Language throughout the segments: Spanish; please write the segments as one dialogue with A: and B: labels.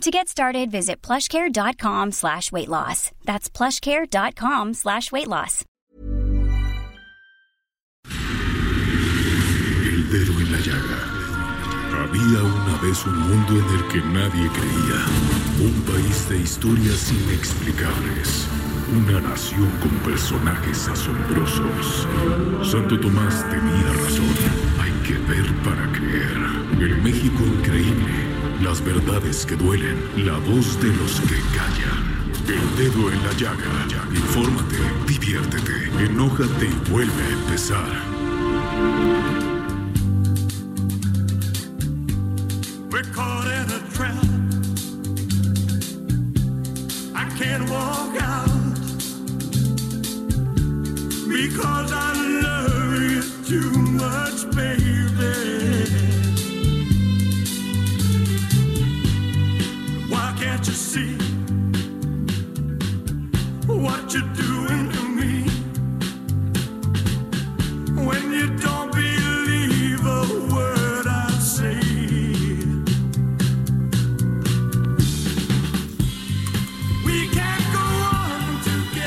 A: To get started, visit plushcare.com slash weight loss. That's plushcare.com slash weight loss.
B: El dedo en la llaga. Había una vez un mundo en el que nadie creía. Un país de historias inexplicables. Una nación con personajes asombrosos. Santo Tomás tenía razón. Hay que ver para creer. El México increíble. Las verdades que duelen. La voz de los que callan. El dedo en la llaga. Infórmate, diviértete, enójate y vuelve a empezar.
C: Because I love too much, baby. Why can't you see what you're doing to me. When you don't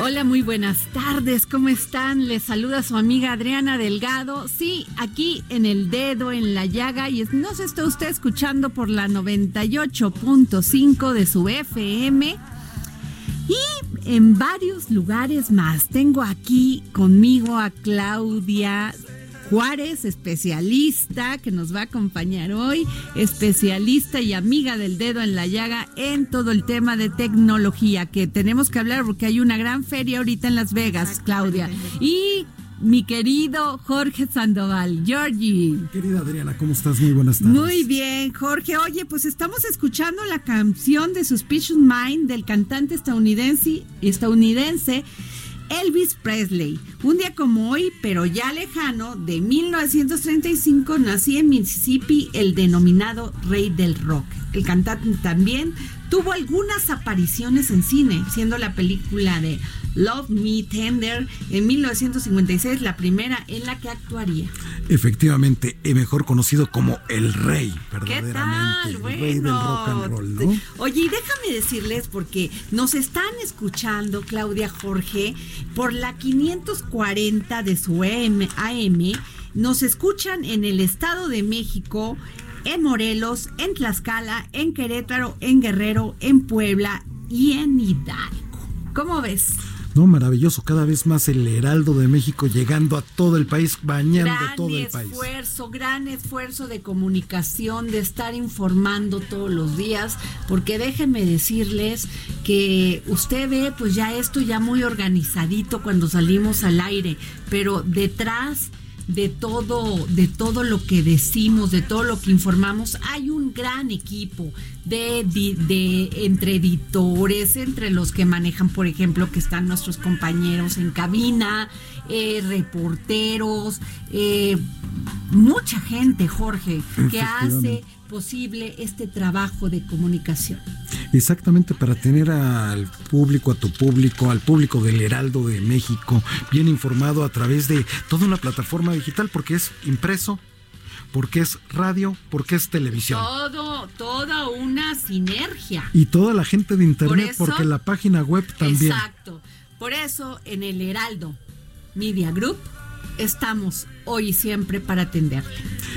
D: Hola, muy buenas tardes, ¿cómo están? Les saluda su amiga Adriana Delgado. Sí, aquí en el dedo, en la llaga, y nos está usted escuchando por la 98.5 de su FM. Y en varios lugares más. Tengo aquí conmigo a Claudia Juárez, especialista, que nos va a acompañar hoy, especialista y amiga del dedo en la llaga en todo el tema de tecnología, que tenemos que hablar porque hay una gran feria ahorita en Las Vegas, Claudia. Y mi querido Jorge Sandoval, Georgie.
E: Querida Adriana, ¿cómo estás? Muy buenas tardes.
D: Muy bien, Jorge. Oye, pues estamos escuchando la canción de Suspicious Mind del cantante estadounidense, estadounidense Elvis Presley. Un día como hoy, pero ya lejano, de 1935, nació en Mississippi el denominado Rey del Rock. El cantante también tuvo algunas apariciones en cine, siendo la película de Love Me Tender en 1956 la primera en la que actuaría.
E: Efectivamente, eh, mejor conocido como el rey,
D: ¿Qué
E: verdaderamente.
D: tal?
E: el
D: Bueno.
E: rey del rock and roll, ¿no?
D: Oye, y déjame decirles, porque nos están escuchando, Claudia Jorge, por la 540 de su AM, AM, nos escuchan en el Estado de México, en Morelos, en Tlaxcala, en Querétaro, en Guerrero, en Puebla y en Hidalgo. ¿Cómo ves?
E: No, maravilloso, cada vez más el Heraldo de México llegando a todo el país, bañando
D: gran
E: todo el país.
D: esfuerzo, gran esfuerzo de comunicación, de estar informando todos los días, porque déjenme decirles que usted ve pues ya esto ya muy organizadito cuando salimos al aire, pero detrás de todo, de todo lo que decimos, de todo lo que informamos, hay un gran equipo de, de entre editores, entre los que manejan, por ejemplo, que están nuestros compañeros en cabina, eh, reporteros, eh, mucha gente, Jorge, que hace. Posible este trabajo de comunicación.
E: Exactamente, para tener al público, a tu público, al público del Heraldo de México, bien informado a través de toda una plataforma digital, porque es impreso, porque es radio, porque es televisión.
D: Todo, toda una sinergia.
E: Y toda la gente de internet,
D: eso-
E: porque la página web también.
D: Exacto. Por eso en el Heraldo Media Group estamos hoy y siempre para atenderle.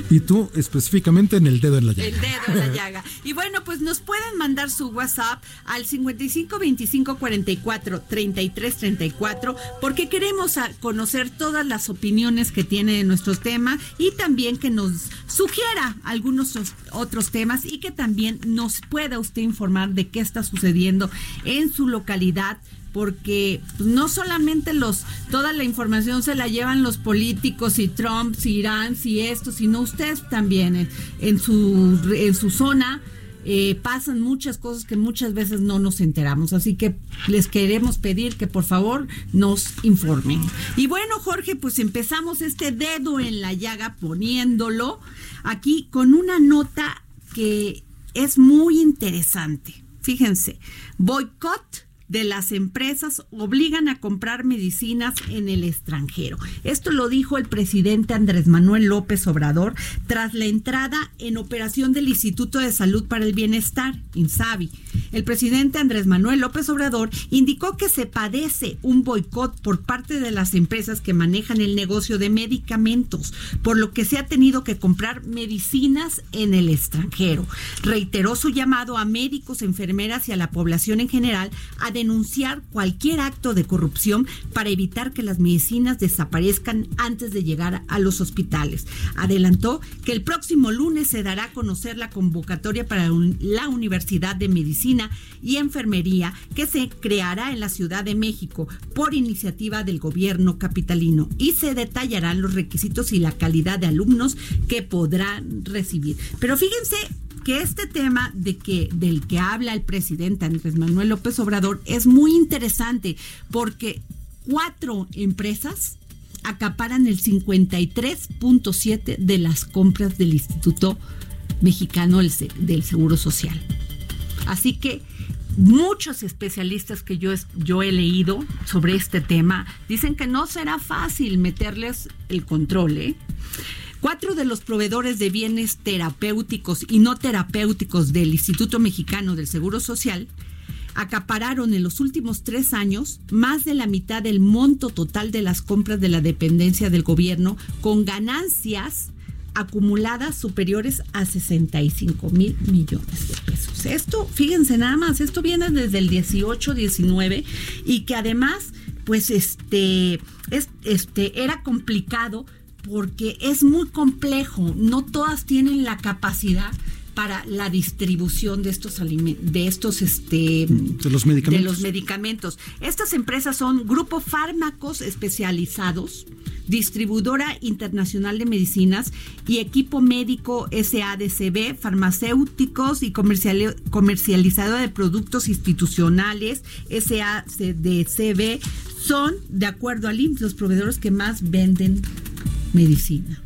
E: Y tú específicamente en el dedo en la llaga.
D: El dedo en la llaga. Y bueno, pues nos pueden mandar su WhatsApp al 55 25 44 33 34 porque queremos conocer todas las opiniones que tiene de nuestro tema y también que nos sugiera algunos os- otros temas y que también nos pueda usted informar de qué está sucediendo en su localidad porque pues, no solamente los toda la información se la llevan los políticos y Trump, y Irán, y esto, sino usted también en, en su en su zona eh, pasan muchas cosas que muchas veces no nos enteramos. Así que les queremos pedir que por favor nos informen. Y bueno, Jorge, pues empezamos este dedo en la llaga poniéndolo aquí con una nota que es muy interesante. Fíjense, boicot de las empresas obligan a comprar medicinas en el extranjero. Esto lo dijo el presidente Andrés Manuel López Obrador tras la entrada en operación del Instituto de Salud para el Bienestar, INSABI. El presidente Andrés Manuel López Obrador indicó que se padece un boicot por parte de las empresas que manejan el negocio de medicamentos, por lo que se ha tenido que comprar medicinas en el extranjero. Reiteró su llamado a médicos, enfermeras y a la población en general a denunciar cualquier acto de corrupción para evitar que las medicinas desaparezcan antes de llegar a los hospitales. Adelantó que el próximo lunes se dará a conocer la convocatoria para la Universidad de Medicina y Enfermería que se creará en la Ciudad de México por iniciativa del gobierno capitalino y se detallarán los requisitos y la calidad de alumnos que podrán recibir. Pero fíjense que este tema de que del que habla el presidente Andrés Manuel López Obrador es muy interesante porque cuatro empresas acaparan el 53.7 de las compras del Instituto Mexicano del Seguro Social. Así que muchos especialistas que yo, yo he leído sobre este tema dicen que no será fácil meterles el control, ¿eh? Cuatro de los proveedores de bienes terapéuticos y no terapéuticos del Instituto Mexicano del Seguro Social acapararon en los últimos tres años más de la mitad del monto total de las compras de la dependencia del gobierno con ganancias acumuladas superiores a 65 mil millones de pesos. Esto, fíjense nada más, esto viene desde el 18-19 y que además, pues este, este, era complicado porque es muy complejo, no todas tienen la capacidad para la distribución de estos alimentos, de estos este
E: de los medicamentos.
D: De los medicamentos. Estas empresas son Grupo Fármacos Especializados, Distribuidora Internacional de Medicinas y Equipo Médico SADCB, farmacéuticos y comercializadora de productos institucionales SADCB son, de acuerdo al IMSS, los proveedores que más venden medicina.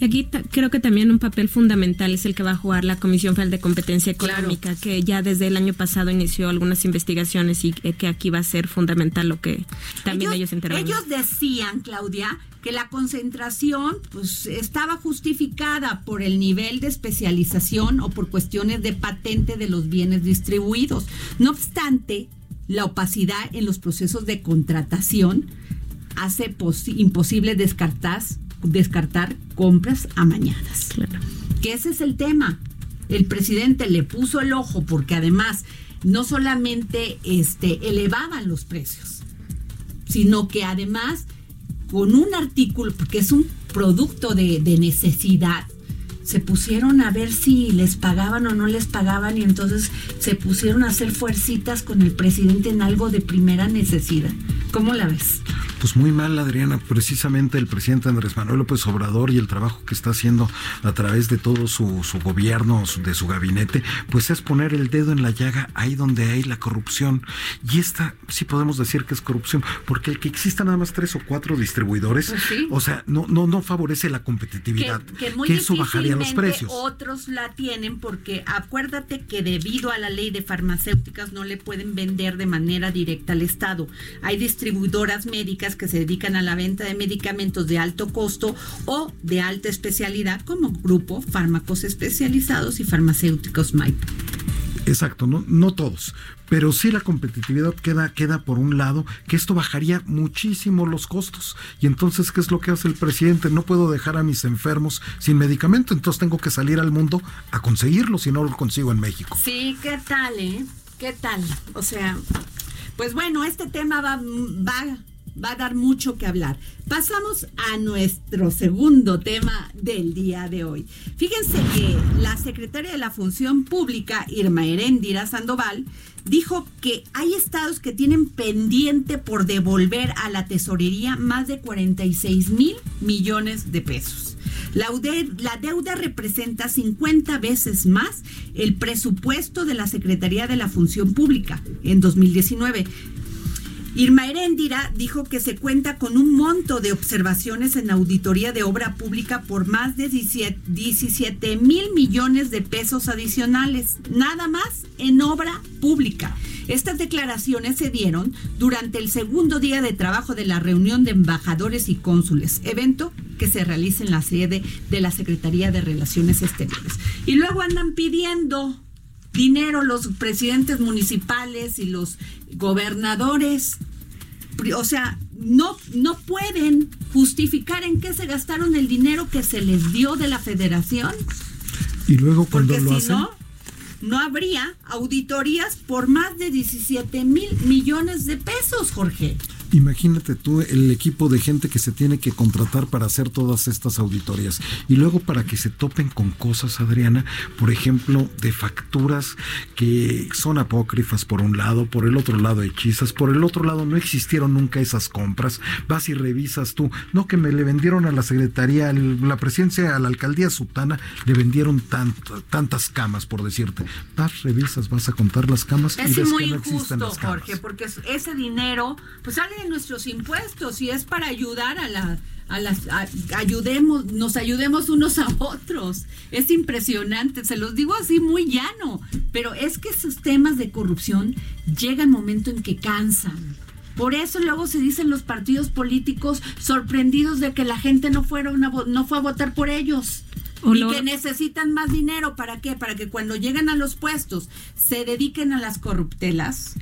F: Y aquí creo que también un papel fundamental es el que va a jugar la Comisión Federal de Competencia Económica, que ya desde el año pasado inició algunas investigaciones y que aquí va a ser fundamental lo que también ellos, ellos
D: Ellos decían, Claudia, que la concentración pues estaba justificada por el nivel de especialización o por cuestiones de patente de los bienes distribuidos. No obstante, la opacidad en los procesos de contratación hace imposible descartar descartar compras amañadas. Claro. Que ese es el tema. El presidente le puso el ojo porque además no solamente este, elevaban los precios, sino que además con un artículo, porque es un producto de, de necesidad, se pusieron a ver si les pagaban o no les pagaban y entonces se pusieron a hacer fuercitas con el presidente en algo de primera necesidad. ¿Cómo la ves?
E: Pues muy mal, Adriana. Precisamente el presidente Andrés Manuel López Obrador y el trabajo que está haciendo a través de todo su, su gobierno, de su gabinete, pues es poner el dedo en la llaga ahí donde hay la corrupción. Y esta sí podemos decir que es corrupción, porque el que exista nada más tres o cuatro distribuidores, pues o sea, no, no, no favorece la competitividad. Que, eso bajaría los precios.
D: Otros la tienen porque acuérdate que debido a la ley de farmacéuticas no le pueden vender de manera directa al Estado. Hay distribuidoras médicas que se dedican a la venta de medicamentos de alto costo o de alta especialidad como grupo fármacos especializados y farmacéuticos MAIP.
E: Exacto, no, no todos, pero sí la competitividad queda, queda por un lado, que esto bajaría muchísimo los costos. Y entonces, ¿qué es lo que hace el presidente? No puedo dejar a mis enfermos sin medicamento, entonces tengo que salir al mundo a conseguirlo si no lo consigo en México.
D: Sí, ¿qué tal, eh? ¿Qué tal? O sea, pues bueno, este tema va, va va a dar mucho que hablar. Pasamos a nuestro segundo tema del día de hoy. Fíjense que la secretaria de la Función Pública, Irma Heréndira Sandoval, dijo que hay estados que tienen pendiente por devolver a la tesorería más de 46 mil millones de pesos. La deuda representa 50 veces más el presupuesto de la Secretaría de la Función Pública en 2019. Irma Heréndira dijo que se cuenta con un monto de observaciones en auditoría de obra pública por más de 17 mil millones de pesos adicionales, nada más en obra pública. Estas declaraciones se dieron durante el segundo día de trabajo de la reunión de embajadores y cónsules, evento que se realiza en la sede de la Secretaría de Relaciones Exteriores. Y luego andan pidiendo dinero los presidentes municipales y los gobernadores. O sea, no, no pueden justificar en qué se gastaron el dinero que se les dio de la federación.
E: Y luego cuando
D: Porque
E: lo
D: si
E: hacen,
D: no, no habría auditorías por más de 17 mil millones de pesos, Jorge.
E: Imagínate tú el equipo de gente que se tiene que contratar para hacer todas estas auditorías. Y luego para que se topen con cosas, Adriana, por ejemplo, de facturas que son apócrifas por un lado, por el otro lado hechizas, por el otro lado no existieron nunca esas compras. Vas y revisas tú. No, que me le vendieron a la Secretaría, la presidencia, a la alcaldía Sutana, le vendieron tanto, tantas camas, por decirte. Vas, revisas, vas a contar las camas y
D: Es
E: ves
D: muy
E: que no existen
D: injusto,
E: las camas.
D: Jorge, porque ese dinero pues sale de nuestros impuestos y es para ayudar a la a las a- ayudemos nos ayudemos unos a otros. Es impresionante se los digo así muy llano pero es que esos temas de corrupción llega el momento en que cansan. Por eso luego se dicen los partidos políticos sorprendidos de que la gente no fuera una vo- no fue a votar por ellos.
F: O
D: y
F: lo-
D: que necesitan más dinero para qué para que cuando lleguen a los puestos se dediquen a las corruptelas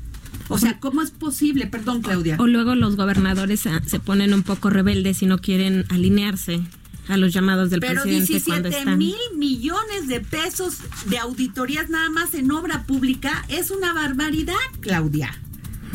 D: o sea cómo es posible perdón Claudia
F: O luego los gobernadores se ponen un poco rebeldes y no quieren alinearse a los llamados del
D: Pero
F: presidente cuando
D: 17
F: están.
D: mil millones de pesos de auditorías nada más en obra pública es una barbaridad, Claudia.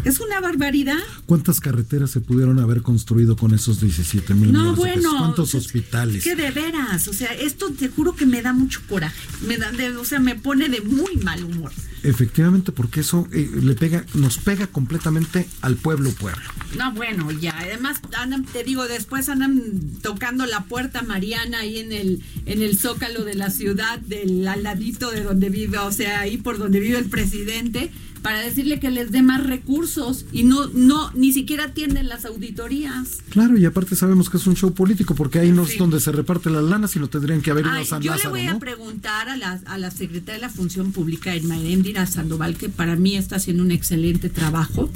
D: Es una barbaridad.
E: ¿Cuántas carreteras se pudieron haber construido con esos 17 mil
D: No, bueno.
E: ¿Cuántos
D: es-
E: hospitales?
D: Es que de veras, o sea, esto te juro que me da mucho coraje. Me da de- o sea, me pone de muy mal humor.
E: Efectivamente, porque eso eh, le pega, nos pega completamente al pueblo pueblo.
D: No, bueno, ya. Además, andan, te digo, después andan tocando la puerta Mariana ahí en el, en el zócalo de la ciudad, del al ladito de donde vive, o sea, ahí por donde vive el presidente, para decirle que les dé más recursos y no, no, ni siquiera atienden las auditorías.
E: Claro, y aparte sabemos que es un show político, porque ahí no
D: Sí.
E: es donde se reparte la lana, sino tendrían que haber
D: Ay,
E: a San
D: yo le voy a preguntar a la, a la secretaria de la Función Pública, Irma Heréndira Sandoval, que para mí está haciendo un excelente trabajo,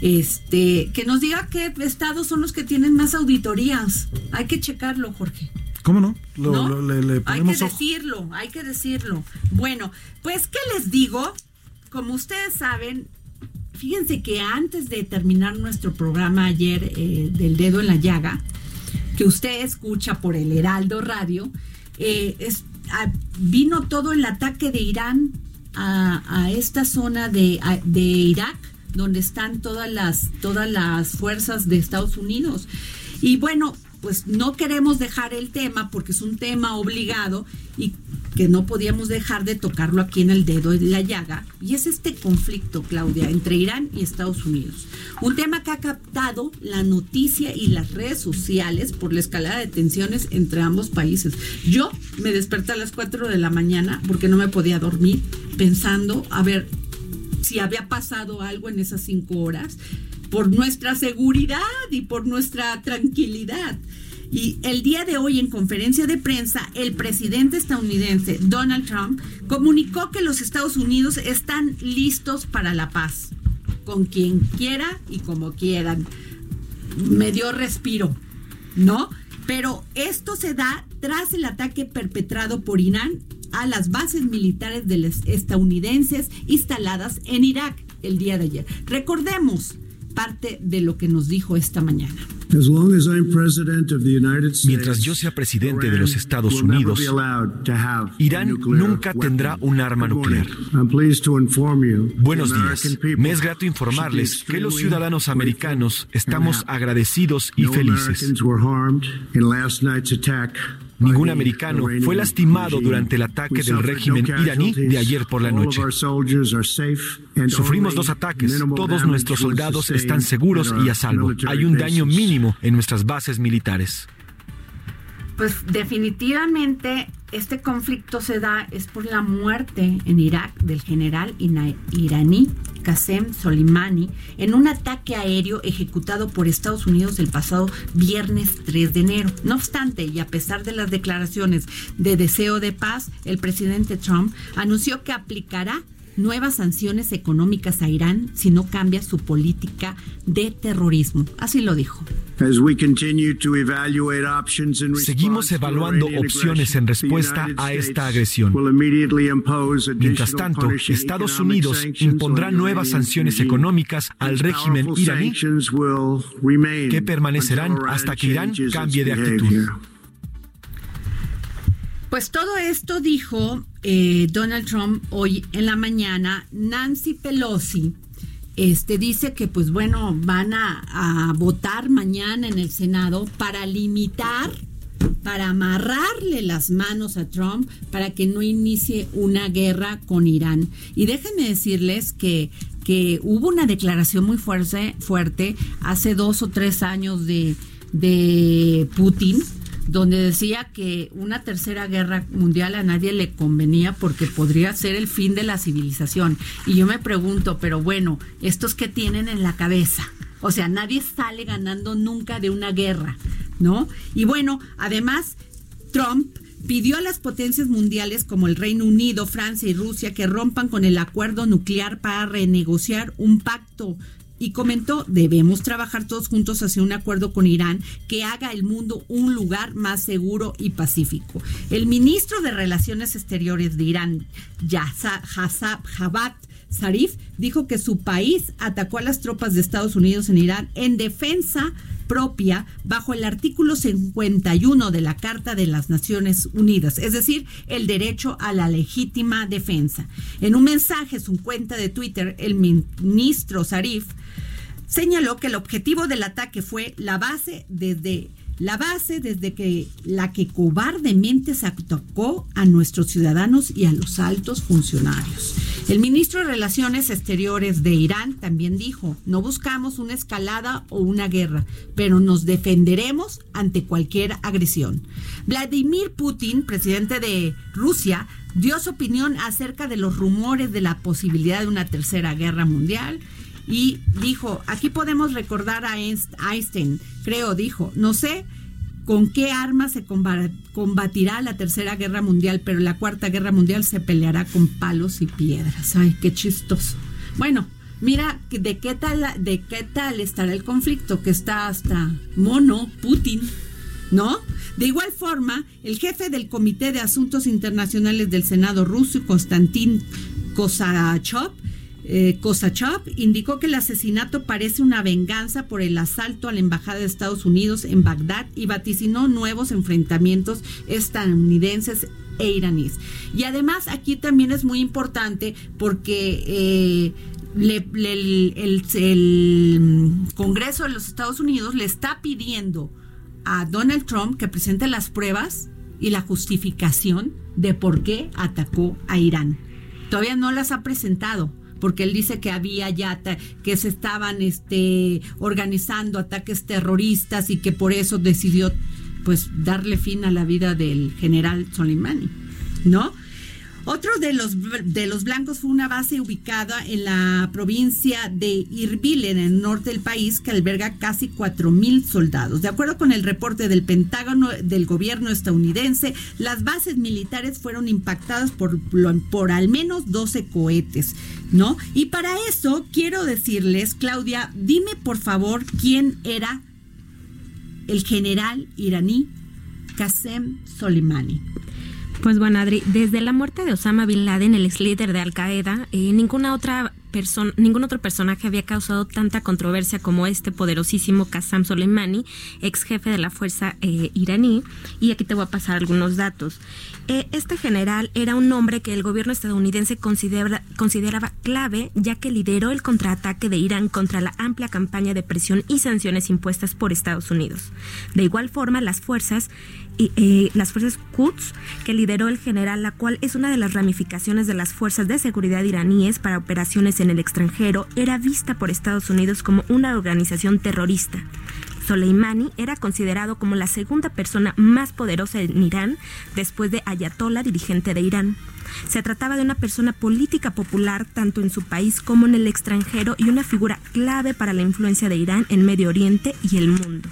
D: este, que nos diga qué estados son los que tienen más auditorías. Hay que checarlo, Jorge.
E: ¿Cómo no? Lo-
D: ¿no?
E: lo- le, le
D: hay que decirlo, hay que decirlo. Bueno, pues, ¿qué les digo? Como ustedes saben, fíjense que antes de terminar nuestro programa ayer eh, del dedo en la llaga, que usted escucha por el Heraldo Radio, eh, vino todo el ataque de Irán a, esta zona de, de Irak, donde están todas las, todas las fuerzas de Estados Unidos. Y bueno, pues no queremos dejar el tema porque es un tema obligado y que no podíamos dejar de tocarlo aquí en el dedo de la llaga. Y es este conflicto, Claudia, entre Irán y Estados Unidos. Un tema que ha captado la noticia y las redes sociales por la escalada de tensiones entre ambos países. Yo me desperté a las 4 de la mañana porque no me podía dormir pensando, a ver, si había pasado algo en esas cinco horas, por nuestra seguridad y por nuestra tranquilidad. Y el día de hoy, en conferencia de prensa, el presidente estadounidense Donald Trump comunicó que los Estados Unidos están listos para la paz, con quien quiera y como quieran. Me dio respiro, ¿no? Pero esto se da tras el ataque perpetrado por Irán a las bases militares de los estadounidenses instaladas en Irak el día de ayer. Recordemos parte de lo que nos dijo esta mañana.
G: Mientras yo sea presidente de los Estados Unidos, Irán nunca tendrá un arma nuclear. Buenos días. Me es grato informarles que los ciudadanos americanos estamos agradecidos y felices. Ningún americano fue lastimado durante el ataque del régimen iraní de ayer por la noche. Sufrimos dos ataques. Todos nuestros soldados están seguros y a salvo. Hay un daño mínimo en nuestras bases militares.
D: Pues definitivamente este conflicto se da es por la muerte en Irak del general iraní Qasem Soleimani en un ataque aéreo ejecutado por Estados Unidos el pasado viernes 3 de enero. No obstante, y a pesar de las declaraciones de deseo de paz, el presidente Trump anunció que aplicará nuevas sanciones económicas a Irán si no cambia su política de terrorismo. Así lo dijo.
G: Seguimos evaluando opciones en respuesta a esta agresión. Mientras tanto, Estados Unidos impondrá nuevas sanciones económicas al régimen iraní que permanecerán hasta que Irán cambie de actitud.
D: Pues todo esto dijo eh, Donald Trump hoy en la mañana. Nancy Pelosi este dice que pues bueno van a, votar mañana en el Senado para limitar para amarrarle las manos a Trump para que no inicie una guerra con Irán. Y déjenme decirles que, que hubo una declaración muy fuerte, fuerte hace dos o tres años de, de Putin, donde decía que una tercera guerra mundial a nadie le convenía porque podría ser el fin de la civilización. Y yo me pregunto, pero bueno, ¿estos qué tienen en la cabeza? O sea, nadie sale ganando nunca de una guerra, ¿no? Y bueno, además, Trump pidió a las potencias mundiales como el Reino Unido, Francia y Rusia que rompan con el acuerdo nuclear para renegociar un pacto y comentó, debemos trabajar todos juntos hacia un acuerdo con Irán que haga el mundo un lugar más seguro y pacífico. El ministro de Relaciones Exteriores de Irán, Hassab Javad Zarif, dijo que su país atacó a las tropas de Estados Unidos en Irán en defensa propia bajo el artículo 51 de la Carta de las Naciones Unidas, es decir, el derecho a la legítima defensa. En un mensaje en su cuenta de Twitter, el ministro Zarif señaló que el objetivo del ataque fue la base desde la base desde que la que cobardemente se atacó a nuestros ciudadanos y a los altos funcionarios. El ministro de Relaciones Exteriores de Irán también dijo, no buscamos una escalada o una guerra, pero nos defenderemos ante cualquier agresión. Vladimir Putin, presidente de Rusia, dio su opinión acerca de los rumores de la posibilidad de una tercera guerra mundial y dijo, aquí podemos recordar a Einstein, creo, dijo, no sé con qué armas se combatirá la tercera guerra mundial, pero la cuarta guerra mundial se peleará con palos y piedras. Ay, qué chistoso. Bueno, mira de qué tal de qué tal estará el conflicto que está hasta mono Putin, ¿no? De igual forma, el jefe del Comité de Asuntos Internacionales del Senado ruso, Konstantin Kosachov, eh, indicó que el asesinato parece una venganza por el asalto a la Embajada de Estados Unidos en Bagdad y vaticinó nuevos enfrentamientos estadounidenses e iraníes. Y además aquí también es muy importante porque eh, el, el Congreso de los Estados Unidos le está pidiendo a Donald Trump que presente las pruebas y la justificación de por qué atacó a Irán. Todavía no las ha presentado porque él dice que había ya que se estaban este organizando ataques terroristas y que por eso decidió pues darle fin a la vida del general Soleimani, ¿no? Otro de los, de los blancos fue una base ubicada en la provincia de Irbil, en el norte del país, que alberga casi 4.000 soldados. De acuerdo con el reporte del Pentágono del gobierno estadounidense, las bases militares fueron impactadas por, por al menos 12 cohetes, ¿no? Y para eso quiero decirles, Claudia, dime por favor quién era el general iraní Qasem Soleimani.
F: Pues bueno, Adri, desde la muerte de Osama Bin Laden, el ex líder de Al Qaeda, eh, ninguna otra ningún otro personaje había causado tanta controversia como este poderosísimo Qassam Soleimani, ex jefe de la fuerza eh, iraní. Y aquí te voy a pasar algunos datos. Eh, este general era un hombre que el gobierno estadounidense consideraba clave, ya que lideró el contraataque de Irán contra la amplia campaña de presión y sanciones impuestas por Estados Unidos. De igual forma, las fuerzas las fuerzas Quds que lideró el general, la cual es una de las ramificaciones de las fuerzas de seguridad iraníes para operaciones en el extranjero, era vista por Estados Unidos como una organización terrorista. Soleimani era considerado como la segunda persona más poderosa en Irán después de Ayatollah, dirigente de Irán. Se trataba de una persona política popular tanto en su país como en el extranjero y una figura clave para la influencia de Irán en Medio Oriente y el mundo.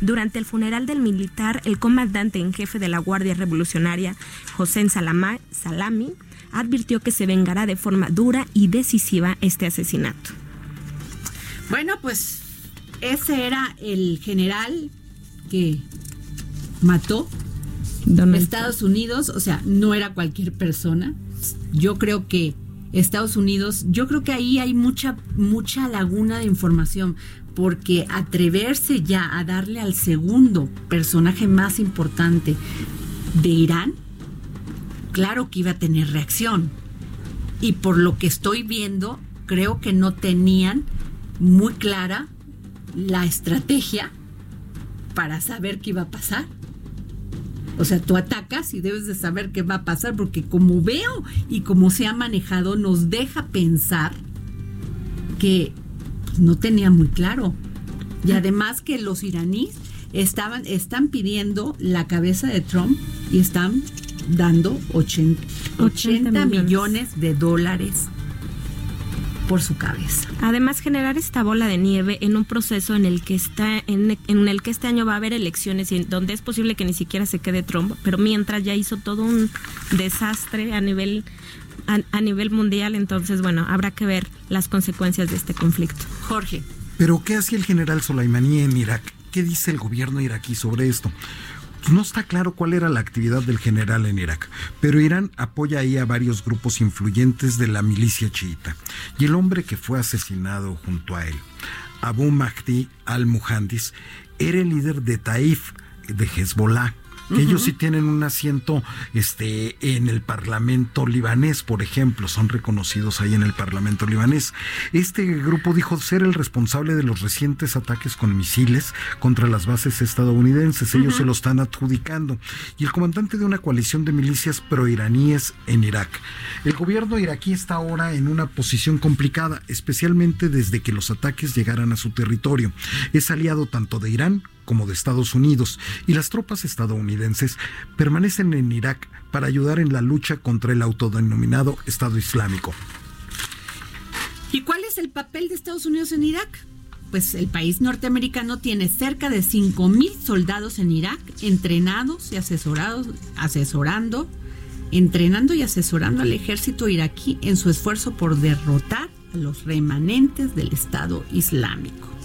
F: Durante el funeral del militar, el comandante en jefe de la Guardia Revolucionaria, José Salami, advirtió que se vengará de forma dura y decisiva este asesinato.
D: Bueno, pues ese era el general que mató Estados Unidos, o sea, no era cualquier persona. Yo creo que Estados Unidos, yo creo que ahí hay mucha mucha laguna de información, porque atreverse ya a darle al segundo personaje más importante de Irán, claro que iba a tener reacción. Y por lo que estoy viendo, creo que no tenían muy clara la estrategia para saber qué iba a pasar. O sea, tú atacas y debes de saber qué va a pasar, porque como veo y como se ha manejado, nos deja pensar que no tenía muy claro. Y además que los iraníes estaban, están pidiendo la cabeza de Trump y están dando 80, 80 millones de dólares por su cabeza.
F: Además, generar esta bola de nieve en un proceso en el que está, en, el que este año va a haber elecciones y donde es posible que ni siquiera se quede Trump, pero mientras ya hizo todo un desastre a nivel a, nivel mundial, entonces bueno, habrá que ver las consecuencias de este conflicto.
D: Jorge.
E: Pero ¿qué hacía el general Soleimani en Irak? ¿Qué dice el gobierno iraquí sobre esto? No está claro cuál era la actividad del general en Irak, pero Irán apoya ahí a varios grupos influyentes de la milicia chiita. Y el hombre que fue asesinado junto a él, Abu Mahdi al-Muhandis, era el líder de Taif, de Hezbollah que ellos sí tienen un asiento este, en el Parlamento libanés, por ejemplo, son reconocidos ahí en el Parlamento libanés. Este grupo dijo ser el responsable de los recientes ataques con misiles contra las bases estadounidenses, ellos se lo están adjudicando, y el comandante de una coalición de milicias proiraníes en Irak. El gobierno iraquí está ahora en una posición complicada, especialmente desde que los ataques llegaran a su territorio. Es aliado tanto de Irán como de Estados Unidos, y las tropas estadounidenses permanecen en Irak para ayudar en la lucha contra el autodenominado Estado Islámico.
D: ¿Y cuál es el papel de Estados Unidos en Irak? Pues el país norteamericano tiene cerca de 5.000 soldados en Irak, entrenados y asesorados, asesorando, entrenando y asesorando al ejército iraquí en su esfuerzo por derrotar a los remanentes del Estado Islámico.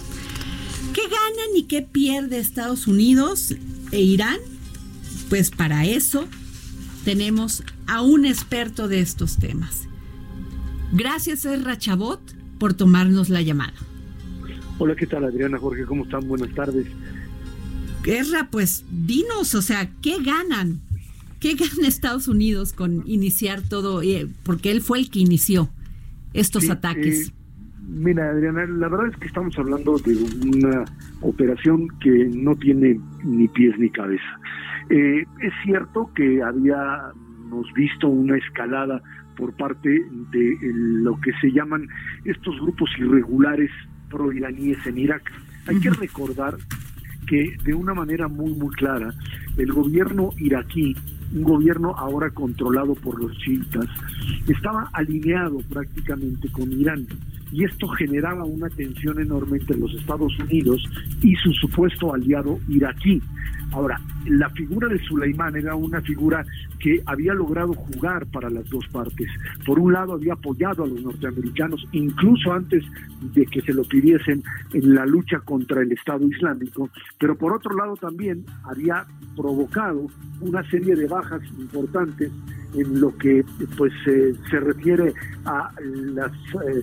D: ¿Qué ganan y qué pierde Estados Unidos e Irán? Pues para eso tenemos a un experto de estos temas. Gracias, Erra Chabot, por tomarnos la llamada.
H: Hola, ¿qué tal, Adriana, Jorge? ¿Cómo están? Buenas tardes.
D: Erra, pues dinos, o sea, ¿qué ganan? ¿Qué gana Estados Unidos con iniciar todo? Eh, porque él fue el que inició estos ataques.
H: Eh, Mira, Adriana, la verdad es que estamos hablando de una operación que no tiene ni pies ni cabeza. Eh, es cierto que habíamos visto una escalada por parte de lo que se llaman estos grupos irregulares pro-iraníes en Irak. Hay que recordar que de una manera muy muy clara el gobierno iraquí un gobierno ahora controlado por los chiitas estaba alineado prácticamente con Irán y esto generaba una tensión enorme entre los Estados Unidos y su supuesto aliado iraquí. Ahora, la figura de Suleimán era una figura que había logrado jugar para las dos partes. Por un lado, había apoyado a los norteamericanos, incluso antes de que se lo pidiesen en la lucha contra el Estado Islámico, pero por otro lado también había provocado una serie de bajas importantes en lo que pues se refiere a los eh,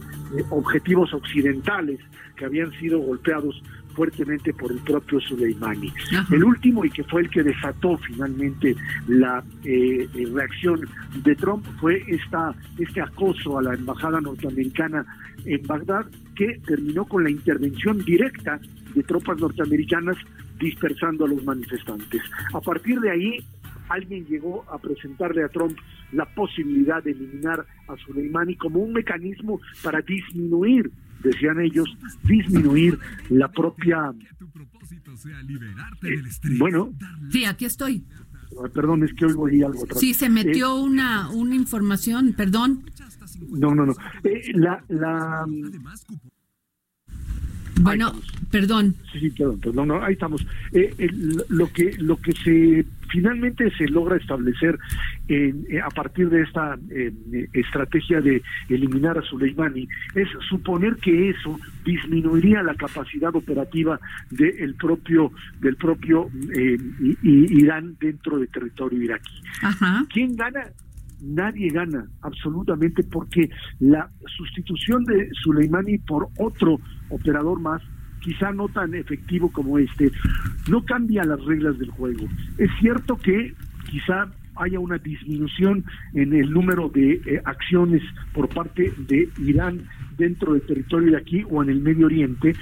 H: objetivos occidentales que habían sido golpeados fuertemente por el propio Soleimani. El último y que fue el que desató finalmente la eh, eh, reacción de Trump fue esta, este acoso a la embajada norteamericana en Bagdad que terminó con la intervención directa de tropas norteamericanas dispersando a los manifestantes. A partir de ahí, alguien llegó a presentarle a Trump la posibilidad de eliminar a Soleimani como un mecanismo para disminuir decían ellos, disminuir la propia... Eh, bueno.
D: Sí, aquí estoy.
H: Perdón, es que oigo ahí algo atrás.
D: Sí, se metió eh, una, una información, perdón.
H: No, no, no. Eh, la, la,
D: bueno, perdón.
H: Sí, sí, perdón, perdón, no, ahí estamos. Eh, lo que lo que se finalmente se logra establecer eh, a partir de esta eh, estrategia de eliminar a Soleimani es suponer que eso disminuiría la capacidad operativa del propio del propio Irán dentro del territorio iraquí. Ajá. ¿Quién gana? nadie gana absolutamente porque la sustitución de Soleimani por otro operador más quizá no tan efectivo como este, no cambia las reglas del juego. Es cierto que quizá haya una disminución en el número de eh, acciones por parte de Irán dentro del territorio de aquí o en el Medio Oriente.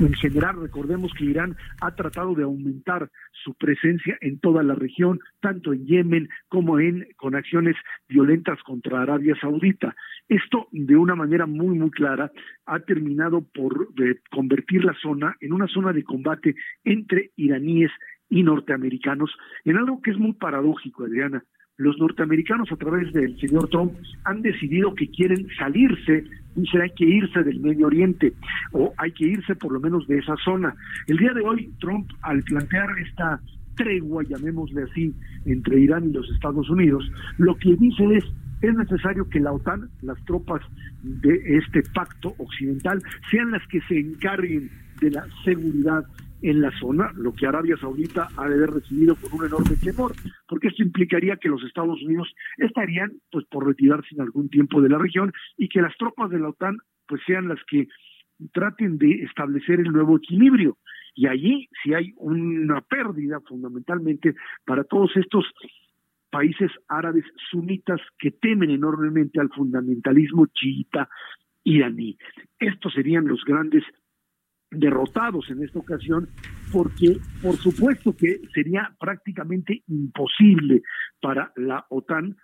H: En general, recordemos que Irán ha tratado de aumentar su presencia en toda la región, tanto en Yemen como en con acciones violentas contra Arabia Saudita. Esto, de una manera muy, muy clara, ha terminado por convertir la zona en una zona de combate entre iraníes y norteamericanos, en algo que es muy paradójico, Adriana. Los norteamericanos, a través del señor Trump, han decidido que quieren salirse, dicen hay que irse del Medio Oriente, o hay que irse por lo menos de esa zona. El día de hoy, Trump, al plantear esta tregua, llamémosle así, entre Irán y los Estados Unidos, lo que dice es es necesario que la OTAN, las tropas de este pacto occidental, sean las que se encarguen de la seguridad en la zona, lo que Arabia Saudita ha de haber recibido con un enorme temor, porque esto implicaría que los Estados Unidos estarían pues por retirarse en algún tiempo de la región y que las tropas de la OTAN pues sean las que traten de establecer el nuevo equilibrio. Y allí si hay una pérdida fundamentalmente para todos estos países árabes sunitas que temen enormemente al fundamentalismo chiita iraní. Estos serían los grandes derrotados en esta ocasión porque por supuesto que sería prácticamente imposible para la OTAN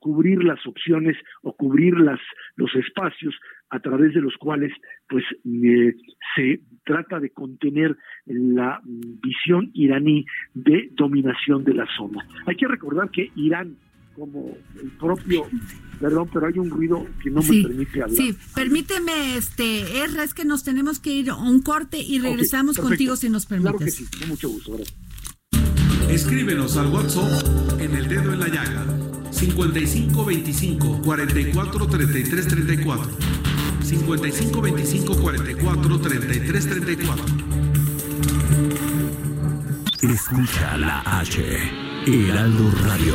H: cubrir las opciones o cubrir las los espacios a través de los cuales pues eh, se trata de contener la visión iraní de dominación de la zona. Hay que recordar que Irán como el propio perdón pero hay un ruido que no me permite hablar.
D: sí permíteme este Erra es que nos tenemos que ir a un corte y regresamos contigo si nos permites
H: claro que sí con mucho gusto gracias.
I: escríbenos al WhatsApp en el dedo en la llaga 55 25 44 33 34 55 25 44 33 34
J: Escucha la H Heraldo Radio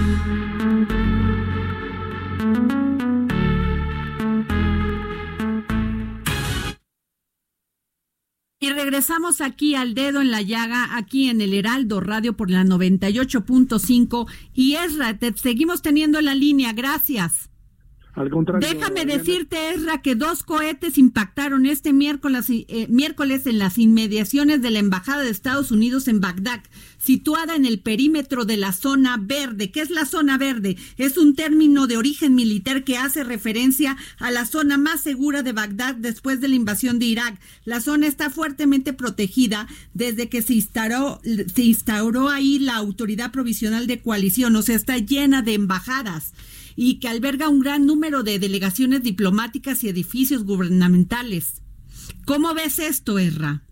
D: Y regresamos aquí al dedo en la llaga, aquí en el Heraldo Radio por la 98.5. Y Esra, te seguimos teniendo la línea, gracias.
H: Al contrario.
D: Déjame decirte, Esra, que dos cohetes impactaron este miércoles, eh, miércoles en las inmediaciones de la Embajada de Estados Unidos en Bagdad, situada en el perímetro de la zona verde. ¿Qué es la zona verde? Es un término de origen militar que hace referencia a la zona más segura de Bagdad después de la invasión de Irak. La zona está fuertemente protegida desde que se instauró, se instauró ahí la autoridad provisional de coalición, o sea, está llena de embajadas y que alberga un gran número de delegaciones diplomáticas y edificios gubernamentales. ¿Cómo ves esto, Erra?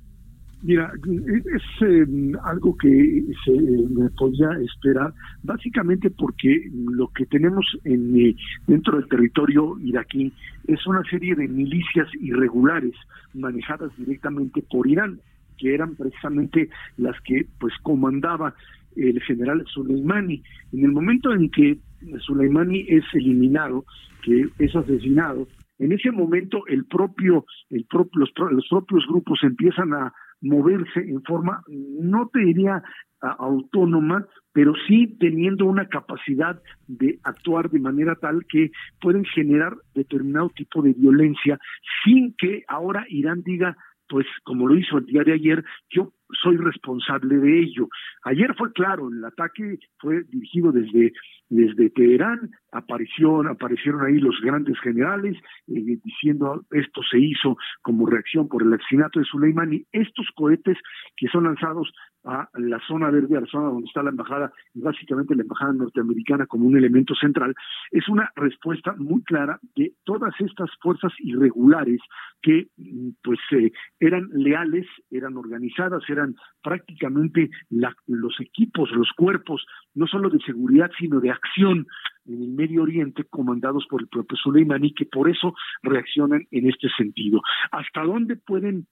H: Mira, es em, algo que se me podía esperar, básicamente porque lo que tenemos en, eh, dentro del territorio iraquí es una serie de milicias irregulares manejadas directamente por Irán. que eran precisamente las que pues comandaba el general Soleimani. En el momento en que Soleimani es eliminado, que es asesinado, en ese momento el propio, el propio los, los propios grupos empiezan a moverse en forma, no te diría autónoma, pero sí teniendo una capacidad de actuar de manera tal que pueden generar determinado tipo de violencia sin que ahora Irán diga, pues como lo hizo el día de ayer, yo soy responsable de ello. Ayer fue claro, el ataque fue dirigido desde desde Teherán apareció, aparecieron ahí los grandes generales eh, diciendo esto se hizo como reacción por el asesinato de Soleimani. Estos cohetes que son lanzados a la zona verde, a la zona donde está la embajada, básicamente la embajada norteamericana como un elemento central, es una respuesta muy clara de todas estas fuerzas irregulares que mm, pues eh, eran leales, eran organizadas, eran prácticamente los equipos, los cuerpos, no solo de seguridad, sino de acción en el Medio Oriente comandados por el propio Soleimani, que por eso reaccionan en este sentido. ¿Hasta dónde pueden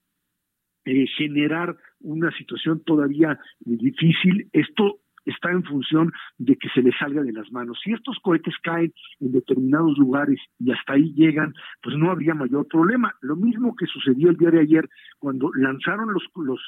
H: eh, generar una situación todavía difícil. Esto está en función de que se le salga de las manos. Si estos cohetes caen en determinados lugares y hasta ahí llegan, pues no habría mayor problema. Lo mismo que sucedió el día de ayer cuando lanzaron los, los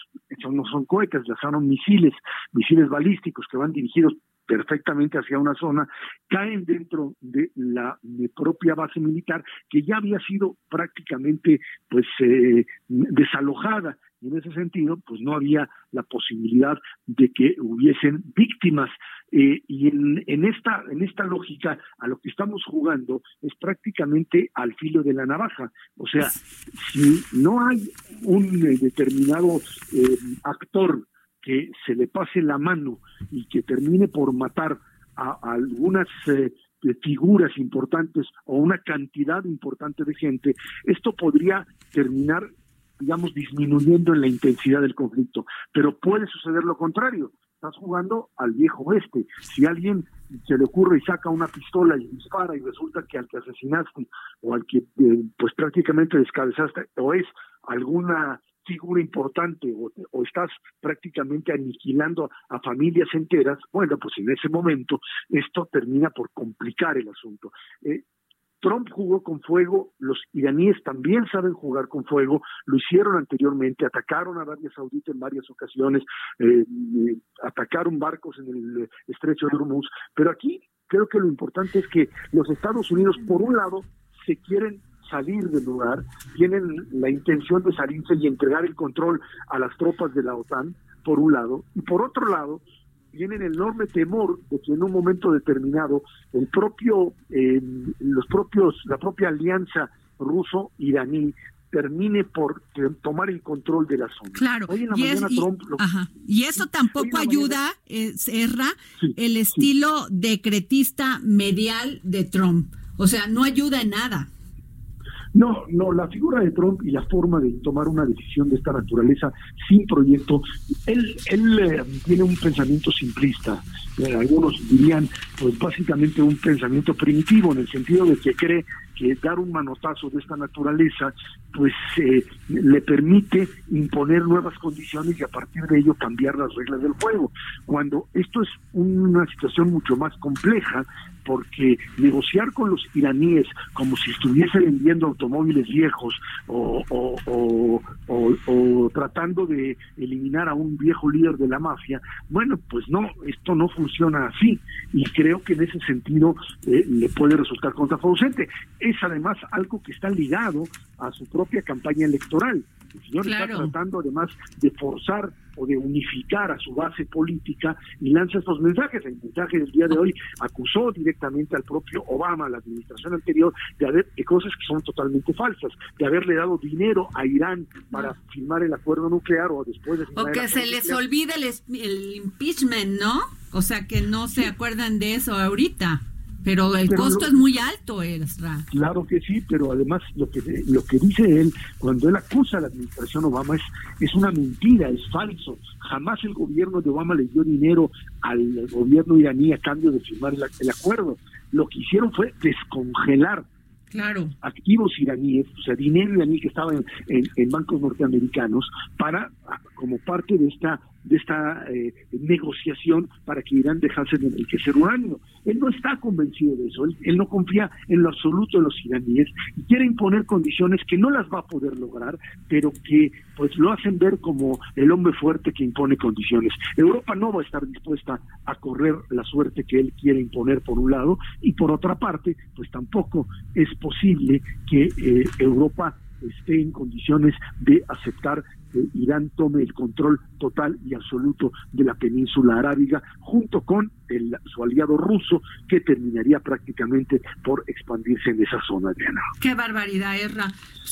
H: no son cohetes, lanzaron misiles, misiles balísticos que van dirigidos perfectamente hacia una zona, caen dentro de la propia base militar que ya había sido prácticamente pues eh, desalojada y en ese sentido, pues no había la posibilidad de que hubiesen víctimas. Eh, y en, en, esta, en esta lógica, a lo que estamos jugando es prácticamente al filo de la navaja. O sea, si no hay un eh, determinado eh, actor que se le pase la mano y que termine por matar a, a algunas figuras importantes o una cantidad importante de gente, esto podría terminar digamos, disminuyendo en la intensidad del conflicto. Pero puede suceder lo contrario. Estás jugando al viejo oeste. Si alguien se le ocurre y saca una pistola y dispara y resulta que al que asesinaste o al que eh, pues prácticamente descabezaste o es alguna figura importante o, estás prácticamente aniquilando a familias enteras, bueno, pues en ese momento esto termina por complicar el asunto. Eh, Trump jugó con fuego, los iraníes también saben jugar con fuego, lo hicieron anteriormente, atacaron a Arabia Saudita en varias ocasiones, eh, atacaron barcos en el estrecho de Hormuz, pero aquí creo que lo importante es que los Estados Unidos, por un lado, se quieren salir del lugar, tienen la intención de salirse y entregar el control a las tropas de la OTAN, por un lado, y por otro lado, tienen enorme temor de que en un momento determinado el propio, eh, los propios, la propia alianza ruso-iraní termine por tomar el control de la zona.
D: Claro, y, eso tampoco ayuda, eh, el estilo decretista medial de Trump. O sea, no ayuda en nada.
H: No, no, la figura de Trump y la forma de tomar una decisión de esta naturaleza sin proyecto, él, él eh, tiene un pensamiento simplista, eh, algunos dirían, pues básicamente un pensamiento primitivo, en el sentido de que cree que dar un manotazo de esta naturaleza, pues eh, le permite imponer nuevas condiciones y a partir de ello cambiar las reglas del juego. Cuando esto es una situación mucho más compleja, porque negociar con los iraníes como si estuviese vendiendo automóviles viejos o, tratando de eliminar a un viejo líder de la mafia, bueno, pues no, esto no funciona así y creo que en ese sentido eh, le puede resultar contraproducente. Es además algo que está ligado a su propia campaña electoral. El señor está tratando además de forzar o de unificar a su base política y lanza estos mensajes. El mensaje del día de hoy acusó directamente al propio Obama, a la administración anterior, de haber de cosas que son totalmente falsas, de haberle dado dinero a Irán para firmar el acuerdo nuclear o después de
D: O que se les olvide el, el impeachment, ¿no? O sea, que no se acuerdan de eso ahorita. Pero el costo es muy alto, Ezra.
H: Claro que sí, pero además lo que lo que dice él cuando él acusa a la administración Obama es es una mentira, es falso. Jamás el gobierno de Obama le dio dinero al gobierno iraní a cambio de firmar el, acuerdo. Lo que hicieron fue descongelar
D: claro.
H: activos iraníes, o sea, dinero iraní que estaba en, en, bancos norteamericanos para como parte de esta de esta eh, negociación para que Irán dejase de enriquecer uranio. Él no está convencido de eso, él, no confía en lo absoluto en los iraníes y quiere imponer condiciones que no las va a poder lograr, pero que pues lo hacen ver como el hombre fuerte que impone condiciones. Europa no va a estar dispuesta a correr la suerte que él quiere imponer por un lado y por otra parte, pues tampoco es posible que eh, Europa esté en condiciones de aceptar que Irán tome el control total y absoluto de la península arábiga, junto con el, su aliado ruso, que terminaría prácticamente por expandirse en esa zona, Diana.
D: Qué barbaridad, Erra.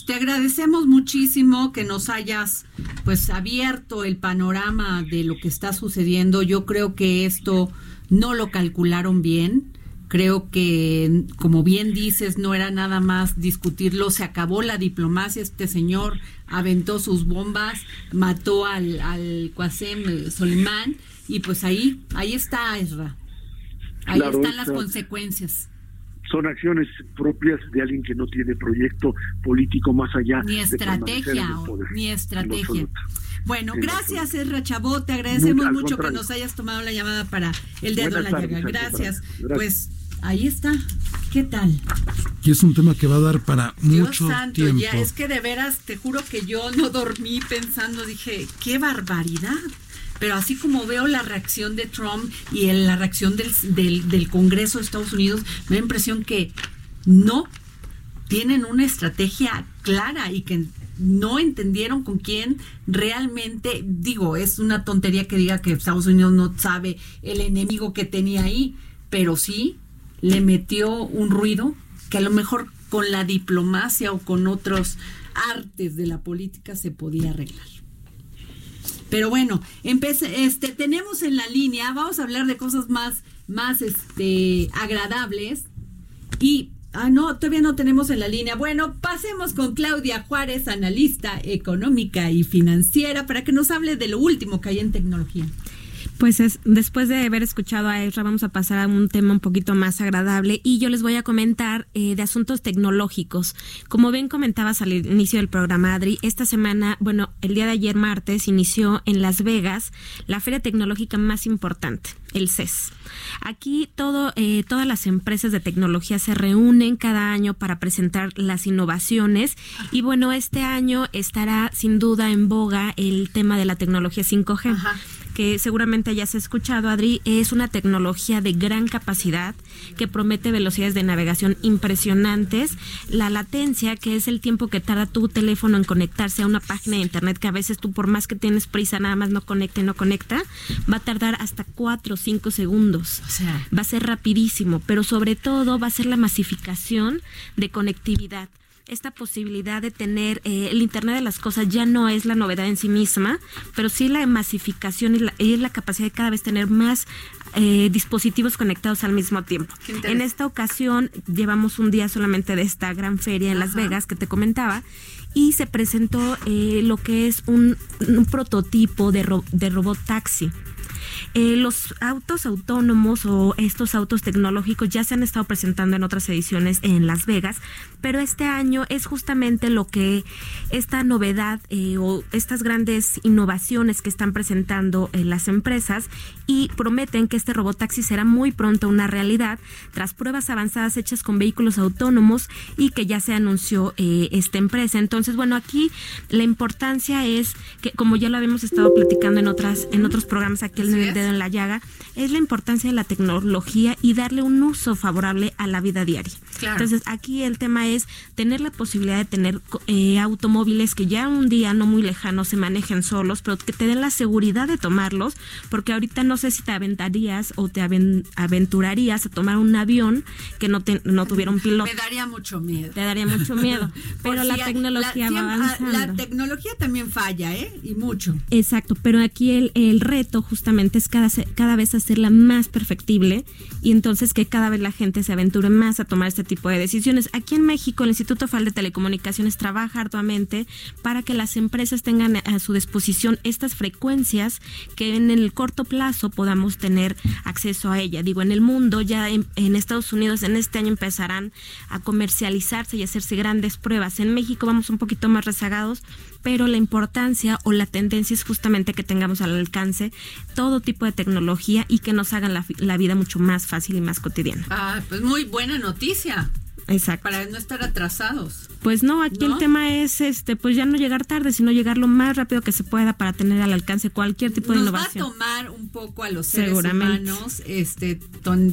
D: Te agradecemos muchísimo que nos hayas pues abierto el panorama de lo que está sucediendo. Yo creo que esto no lo calcularon bien Creo que, como bien dices, no era nada más discutirlo, se acabó la diplomacia, este señor aventó sus bombas, mató al, al Qasem Soleimán y pues ahí, ahí está Ezra. Ahí están las consecuencias.
H: Son acciones propias de alguien que no tiene proyecto político más allá
D: ni estrategia ni estrategia bueno gracias Ezra Chabot te agradecemos mucho que nos hayas tomado la llamada para el dedo en la llaga gracias pues Ahí está. ¿Qué tal?
E: Y es un tema que va a dar para Dios mucho santo, tiempo.
D: Ya, es que de veras, te juro que yo no dormí pensando, dije, qué barbaridad. Pero así como veo la reacción de Trump y la reacción del, del, del Congreso de Estados Unidos, me da la impresión que no tienen una estrategia clara y que no entendieron con quién realmente, digo, es una tontería que diga que Estados Unidos no sabe el enemigo que tenía ahí, pero sí le metió un ruido que a lo mejor con la diplomacia o con otros artes de la política se podía arreglar. Pero bueno, este, tenemos en la línea, vamos a hablar de cosas más, más este, agradables. Y, ah, no, todavía no tenemos en la línea. Bueno, pasemos con Claudia Juárez, analista económica y financiera, para que nos hable de lo último que hay en tecnología.
F: Pues es, después de haber escuchado a Ezra, vamos a pasar a un tema un poquito más agradable y yo les voy a comentar eh, de asuntos tecnológicos. Como bien comentabas al inicio del programa, Adri, esta semana, bueno, el día de ayer martes inició en Las Vegas la feria tecnológica más importante, el CES. Aquí todo, eh, todas las empresas de tecnología se reúnen cada año para presentar las innovaciones y bueno, este año estará sin duda en boga el tema de la tecnología 5G. Ajá que seguramente hayas escuchado, Adri, es una tecnología de gran capacidad que promete velocidades de navegación impresionantes. La latencia, que es el tiempo que tarda tu teléfono en conectarse a una página de internet, que a veces tú por más que tienes prisa, nada más no conecta y no conecta, va a tardar hasta 4 o 5 segundos. O sea, va a ser rapidísimo, pero sobre todo va a ser la masificación de conectividad esta posibilidad de tener eh, el Internet de las Cosas ya no es la novedad en sí misma, pero sí la masificación y la, la capacidad de cada vez tener más eh, dispositivos conectados al mismo tiempo. En esta ocasión llevamos un día solamente de esta gran feria en Las Vegas que te comentaba y se presentó eh, lo que es un, prototipo de, de robot taxi. Eh, los autos autónomos o estos autos tecnológicos ya se han estado presentando en otras ediciones en Las Vegas, pero este año es justamente lo que esta novedad eh, o estas grandes innovaciones que están presentando eh, las empresas y prometen que este robotaxi será muy pronto una realidad tras pruebas avanzadas hechas con vehículos autónomos y que ya se anunció esta empresa. Entonces, bueno, aquí la importancia es que como ya lo habíamos estado platicando en otras en otros programas aquí en el dedo en la llaga, es la importancia de la tecnología y darle un uso favorable a la vida diaria. Entonces, aquí el tema es tener la posibilidad de tener eh, automóviles que ya un día no muy lejano se manejen solos, pero que te den la seguridad de tomarlos, porque ahorita no sé si te aventarías o te aventurarías a tomar un avión que no, no tuviera un piloto.
D: Me daría mucho miedo.
F: Te daría mucho miedo, pero la tecnología va avanzando.
D: La tecnología también falla, ¿eh? Y mucho.
F: Exacto, pero aquí el, el reto justamente es cada, cada vez hacerla más perfectible y entonces que cada vez la gente se aventure más a tomar este tipo de decisiones. Aquí en México el Instituto Federal de Telecomunicaciones trabaja arduamente para que las empresas tengan a su disposición estas frecuencias que en el corto plazo podamos tener acceso a ella. Digo, en el mundo ya en, Estados Unidos en este año empezarán a comercializarse y hacerse grandes pruebas. En México vamos un poquito más rezagados, pero la importancia o la tendencia es justamente que tengamos al alcance todo tipo de tecnología y que nos hagan la, la vida mucho más fácil y más cotidiana.
D: Ah, pues muy buena noticia.
F: Exacto.
D: Para no estar atrasados.
F: Pues no, aquí el tema es este, pues ya no llegar tarde, sino llegar lo más rápido que se pueda para tener al alcance cualquier tipo de innovación.
D: Va a tomar un poco a los seres humanos este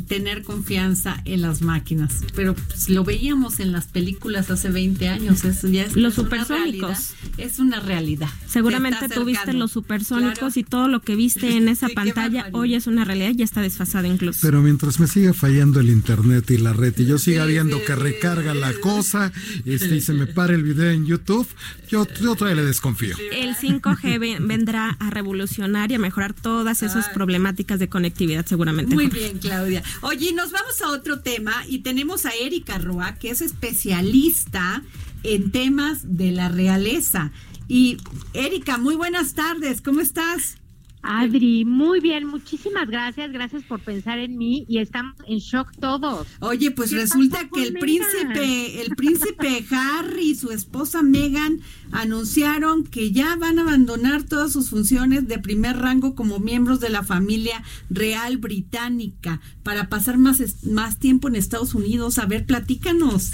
D: tener confianza en las máquinas, pero pues, lo veíamos en las películas hace 20 años, eso ya es
F: los supersónicos.
D: Es una realidad.
F: Seguramente tú viste los supersónicos y todo lo que viste en esa pantalla hoy es una realidad, ya está desfasada incluso.
E: Pero mientras me siga fallando el internet y la red y yo siga viendo que recarga la cosa este, y se me para el video en YouTube, yo, yo todavía le desconfío.
F: El 5G vendrá a revolucionar y a mejorar todas esas problemáticas de conectividad seguramente.
D: Muy bien, Claudia. Oye, nos vamos a otro tema y tenemos a Erika Roa, que es especialista en temas de la realeza. Y Erika, muy buenas tardes, ¿cómo estás?
K: Adri, muy bien, muchísimas gracias, gracias por pensar en mí y estamos en shock todos.
D: Oye, pues resulta que el príncipe, el príncipe Harry y su esposa Meghan anunciaron que ya van a abandonar todas sus funciones de primer rango como miembros de la familia real británica para pasar más, más tiempo en Estados Unidos. A ver, platícanos.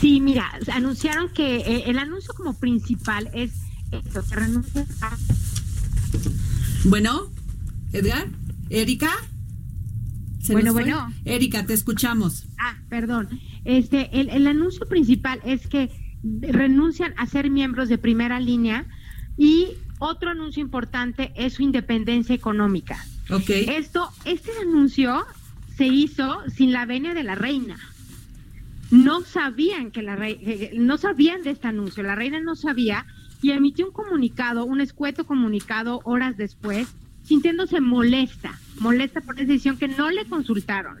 K: Sí, mira, anunciaron que eh, el anuncio como principal es esto, que renuncian a
D: bueno, Edgar, Erika.
K: bueno, bueno.
D: Erika, te escuchamos.
K: Ah, perdón. Este, el, el anuncio principal es que renuncian a ser miembros de primera línea y otro anuncio importante es su independencia económica.
D: Ok.
K: Esto, este anuncio se hizo sin la venia de la reina. No sabían que la reina, eh, no sabían de este anuncio, la reina no sabía y emitió un comunicado, un escueto comunicado horas después, sintiéndose molesta, molesta por esa decisión que no le consultaron.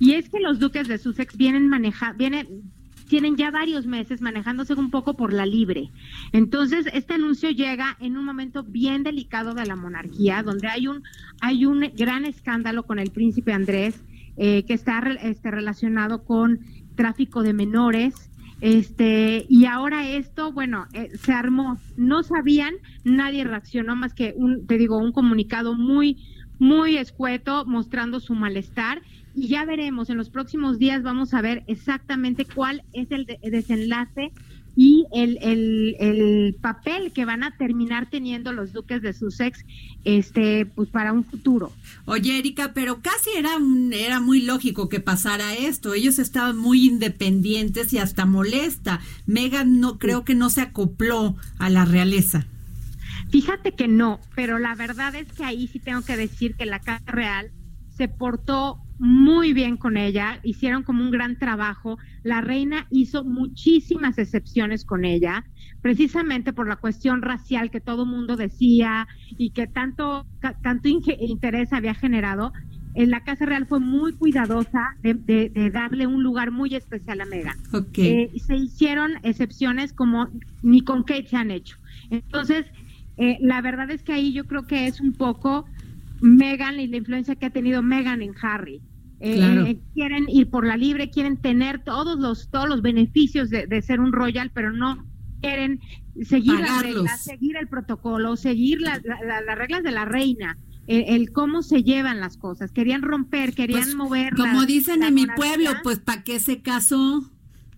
K: Y es que los duques de Sussex vienen maneja, vienen, tienen ya varios meses manejándose un poco por la libre. Entonces, este anuncio llega en un momento bien delicado de la monarquía, donde hay un, hay un gran escándalo con el príncipe Andrés, eh, que está este, relacionado con tráfico de menores, este, y ahora esto, bueno, eh, se armó. No sabían, nadie reaccionó más que un, te digo, un comunicado muy, muy escueto mostrando su malestar. Y ya veremos, en los próximos días vamos a ver exactamente cuál es el desenlace y el, el, el, papel que van a terminar teniendo los duques de Sussex este pues para un futuro.
D: Oye, Erika, pero casi era un, era muy lógico que pasara esto. Ellos estaban muy independientes y hasta molesta. Megan no creo que no se acopló a la realeza.
K: Fíjate que no, pero la verdad es que ahí sí tengo que decir que la Casa Real se portó muy bien con ella, hicieron como un gran trabajo. La reina hizo muchísimas excepciones con ella, precisamente por la cuestión racial que todo mundo decía y que tanto, tanto interés había generado. En la Casa Real fue muy cuidadosa de, darle un lugar muy especial a Meghan.
D: Okay.
K: Eh, se hicieron excepciones como ni con Kate se han hecho. Entonces, eh, la verdad es que ahí yo creo que es un poco Meghan y la influencia que ha tenido Meghan en Harry. Eh, eh, quieren ir por la libre, quieren tener todos los todos los beneficios de, ser un royal, pero no quieren seguir las reglas, seguir el protocolo, seguir las reglas de la reina. El, cómo se llevan las cosas, querían romper, querían pues, mover.
D: Como dicen en mi pueblo, pues ¿para qué se casó?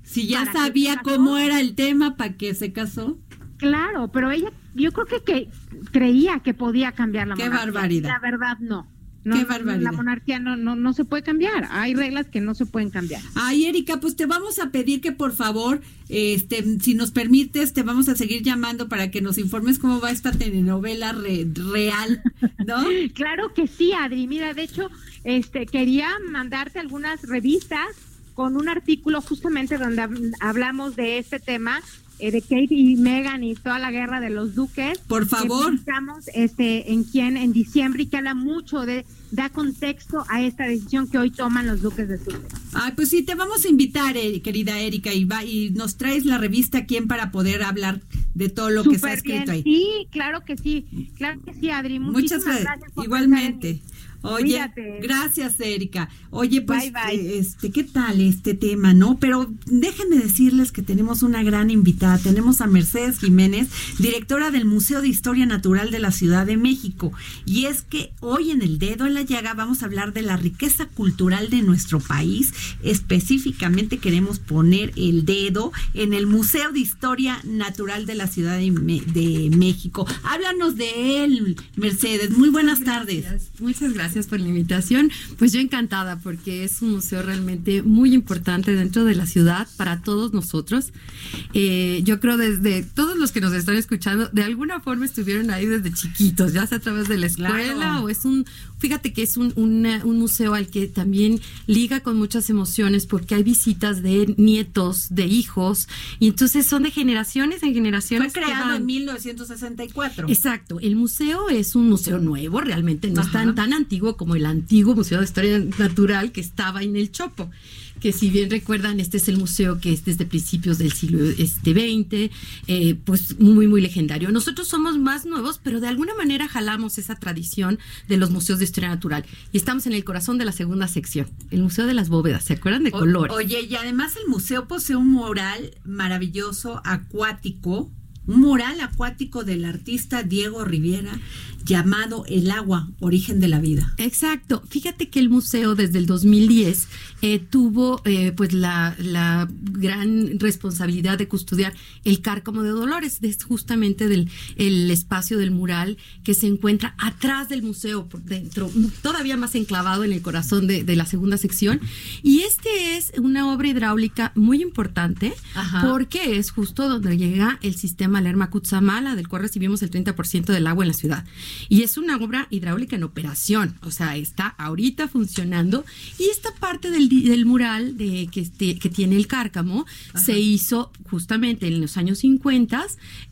D: Si ya sabía cómo era el tema, ¿para qué se casó?
K: Claro, pero ella, yo creo que, que creía que podía cambiar la
D: Qué barbaridad.
K: La verdad, no.
D: Qué barbaridad.
K: La monarquía no, no, no se puede cambiar. Hay reglas que no se pueden cambiar.
D: Ay, Erika, pues te vamos a pedir que por favor, este, si nos permites, te vamos a seguir llamando para que nos informes cómo va esta telenovela real, ¿no?
K: claro que sí, Adri. Mira, de hecho, este, quería mandarte algunas revistas con un artículo justamente donde hablamos de este tema de Kate y Megan y toda la guerra de los duques.
D: Por favor.
K: Estamos este, en quien en diciembre y que habla mucho de, da contexto a esta decisión que hoy toman los duques de Sussex.
D: Ay, pues sí, te vamos a invitar, eh, querida Erika, y, va, y nos traes la revista quién para poder hablar de todo lo que se ha escrito ahí.
K: Sí, claro que sí, claro que sí, Adri. Muchas gracias.
D: Igualmente. Oye, gracias, Erika. Oye, pues, eh, este, ¿qué tal este tema, no? Pero déjenme decirles que tenemos una gran invitada. Tenemos a Mercedes Jiménez, directora del Museo de Historia Natural de la Ciudad de México. Y es que hoy en el dedo en la llaga vamos a hablar de la riqueza cultural de nuestro país. Específicamente queremos poner el dedo en el Museo de Historia Natural de la Ciudad de, México. Háblanos de él, Mercedes. Muy buenas tardes.
L: Muchas gracias por la invitación. Pues yo encantada porque es un museo realmente muy importante dentro de la ciudad para todos nosotros. Eh, yo creo desde todos los que nos están escuchando, de alguna forma estuvieron ahí desde chiquitos, ya sea a través de la escuela o es un, fíjate que es un, un museo al que también liga con muchas emociones porque hay visitas de nietos, de hijos, y entonces son de generaciones en generaciones.
D: Fue creado en 1964.
L: Exacto, el museo es un museo nuevo, realmente no es tan, tan antiguo como el antiguo Museo de Historia Natural que estaba en el Chopo que si bien recuerdan, este es el museo que es desde principios del siglo este, XX, eh, pues muy, muy legendario. Nosotros somos más nuevos, pero de alguna manera jalamos esa tradición de los museos de historia natural. Y estamos en el corazón de la segunda sección, el Museo de las Bóvedas. ¿Se acuerdan de colores?
D: Oye, y además el museo posee un mural maravilloso, acuático, un mural acuático del artista Diego Riviera llamado El agua, origen de la vida.
L: Exacto. Fíjate que el museo desde el 2010 eh, tuvo eh, pues la, gran responsabilidad de custodiar el cárcamo de Dolores, es justamente del el espacio del mural que se encuentra atrás del museo, por dentro, todavía más enclavado en el corazón de, la segunda sección. Y este es una obra hidráulica muy importante porque es justo donde llega el sistema Lerma Cutzamala, del cual recibimos el 30% del agua en la ciudad. Y es una obra hidráulica en operación, o sea, está ahorita funcionando. Y esta parte del, del mural de, que, este, que tiene el cárcamo se hizo justamente en los años 50